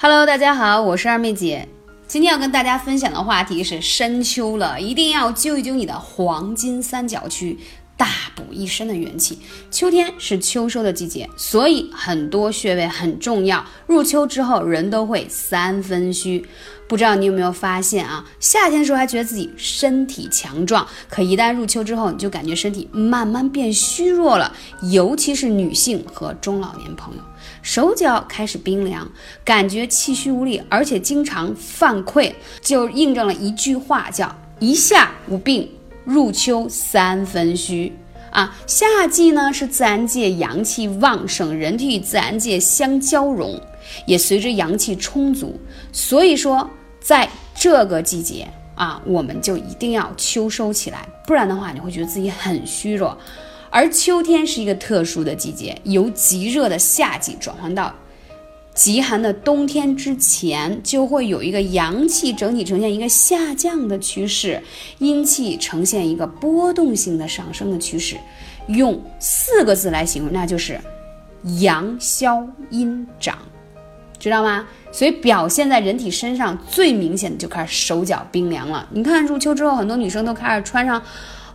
Hello，大家好，我是二妹姐。今天要跟大家分享的话题是深秋了，一定要揪一揪你的黄金三角区，大补一身的元气。秋天是秋收的季节，所以很多穴位很重要。入秋之后，人都会三分虚。不知道你有没有发现啊？夏天的时候还觉得自己身体强壮，可一旦入秋之后，你就感觉身体慢慢变虚弱了。尤其是女性和中老年朋友，手脚开始冰凉，感觉气虚无力，而且经常犯困，就印证了一句话，叫“一夏无病，入秋三分虚”。啊，夏季呢是自然界阳气旺盛，人体与自然界相交融，也随着阳气充足，所以说。在这个季节啊，我们就一定要秋收起来，不然的话，你会觉得自己很虚弱。而秋天是一个特殊的季节，由极热的夏季转换到极寒的冬天之前，就会有一个阳气整体呈现一个下降的趋势，阴气呈现一个波动性的上升的趋势。用四个字来形容，那就是阳消阴长。知道吗？所以表现在人体身上最明显的就开始手脚冰凉了。你看入秋之后，很多女生都开始穿上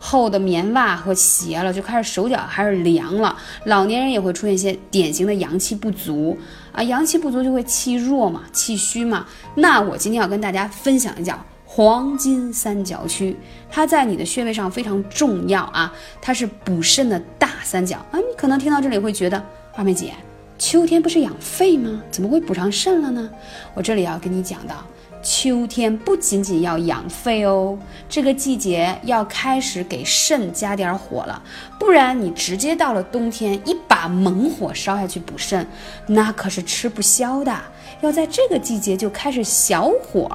厚的棉袜和鞋了，就开始手脚还是凉了。老年人也会出现一些典型的阳气不足啊，阳气不足就会气弱嘛，气虚嘛。那我今天要跟大家分享一下黄金三角区，它在你的穴位上非常重要啊，它是补肾的大三角啊。你可能听到这里会觉得二妹姐。秋天不是养肺吗？怎么会补上肾了呢？我这里要跟你讲到，秋天不仅仅要养肺哦，这个季节要开始给肾加点火了，不然你直接到了冬天一把猛火烧下去补肾，那可是吃不消的。要在这个季节就开始小火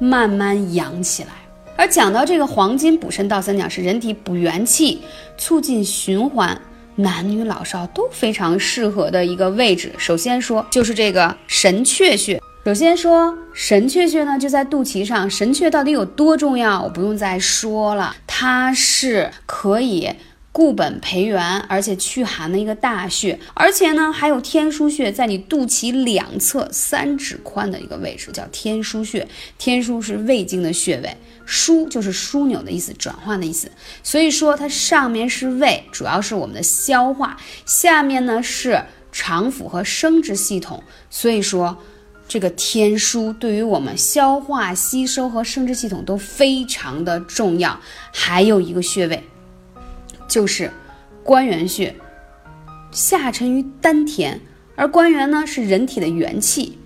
慢慢养起来。而讲到这个黄金补肾倒三角，是人体补元气、促进循环。男女老少都非常适合的一个位置。首先说就是这个神阙穴。首先说神阙穴呢，就在肚脐上。神阙到底有多重要？我不用再说了，它是可以。固本培元，而且驱寒的一个大穴，而且呢还有天枢穴在你肚脐两侧三指宽的一个位置，叫天枢穴。天枢是胃经的穴位，枢就是枢纽的意思，转换的意思。所以说它上面是胃，主要是我们的消化；下面呢是肠腑和生殖系统。所以说这个天枢对于我们消化吸收和生殖系统都非常的重要。还有一个穴位。就是关元穴，下沉于丹田，而关元呢是人体的元气，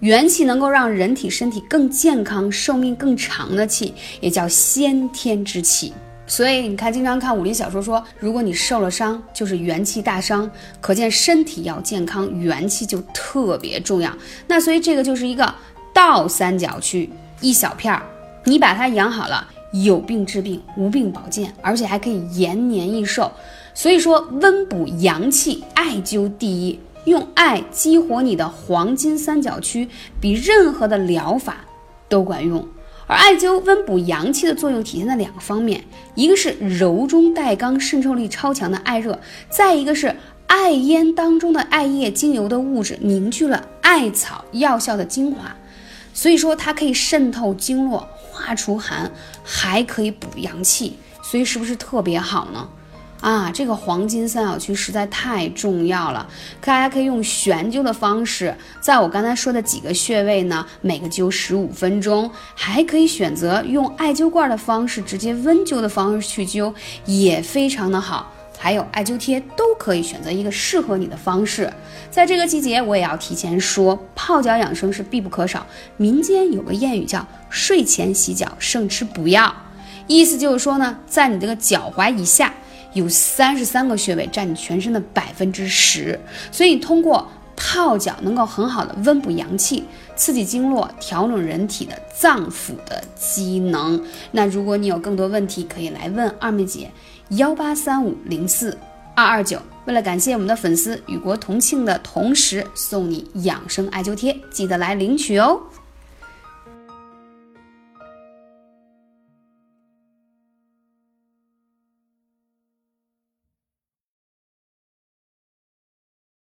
元气能够让人体身体更健康、寿命更长的气，也叫先天之气。所以你看，经常看武林小说说，如果你受了伤，就是元气大伤，可见身体要健康，元气就特别重要。那所以这个就是一个倒三角区，一小片儿，你把它养好了。有病治病，无病保健，而且还可以延年益寿。所以说，温补阳气，艾灸第一，用艾激活你的黄金三角区，比任何的疗法都管用。而艾灸温补阳气的作用体现在两个方面，一个是柔中带刚、渗透力超强的艾热，再一个是艾烟当中的艾叶精油的物质凝聚了艾草药效的精华，所以说它可以渗透经络。化除寒，还可以补阳气，所以是不是特别好呢？啊，这个黄金三角区实在太重要了。大家可以用悬灸的方式，在我刚才说的几个穴位呢，每个灸十五分钟，还可以选择用艾灸罐的方式，直接温灸的方式去灸，也非常的好。还有艾灸贴都可以选择一个适合你的方式。在这个季节，我也要提前说，泡脚养生是必不可少。民间有个谚语叫“睡前洗脚胜吃补药”，意思就是说呢，在你这个脚踝以下有三十三个穴位，占你全身的百分之十，所以通过泡脚能够很好的温补阳气，刺激经络，调整人体的脏腑的机能。那如果你有更多问题，可以来问二妹姐。幺八三五零四二二九，为了感谢我们的粉丝与国同庆的同时，送你养生艾灸贴，记得来领取哦。